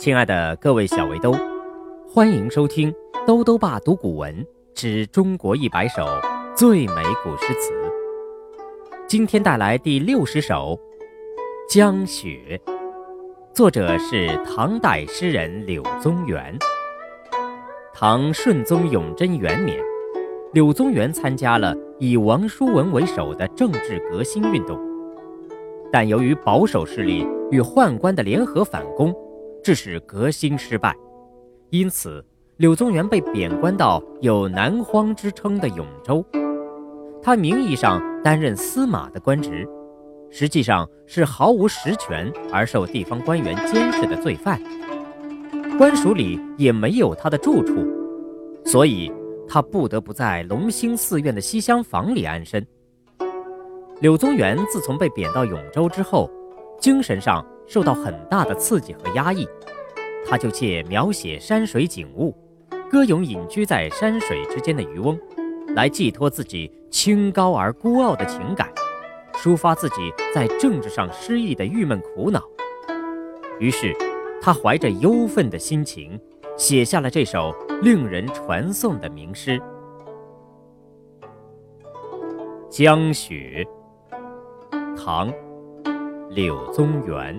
亲爱的各位小围兜，欢迎收听《兜兜爸读古文之中国一百首最美古诗词》。今天带来第六十首《江雪》，作者是唐代诗人柳宗元。唐顺宗永贞元年，柳宗元参加了以王叔文为首的政治革新运动，但由于保守势力与宦官的联合反攻，致使革新失败。因此，柳宗元被贬官到有南荒之称的永州。他名义上担任司马的官职，实际上是毫无实权而受地方官员监视的罪犯。官署里也没有他的住处，所以他不得不在隆兴寺院的西厢房里安身。柳宗元自从被贬到永州之后，精神上受到很大的刺激和压抑，他就借描写山水景物，歌咏隐居在山水之间的渔翁，来寄托自己清高而孤傲的情感，抒发自己在政治上失意的郁闷苦恼。于是。他怀着忧愤的心情，写下了这首令人传颂的名诗《江雪》。唐·柳宗元。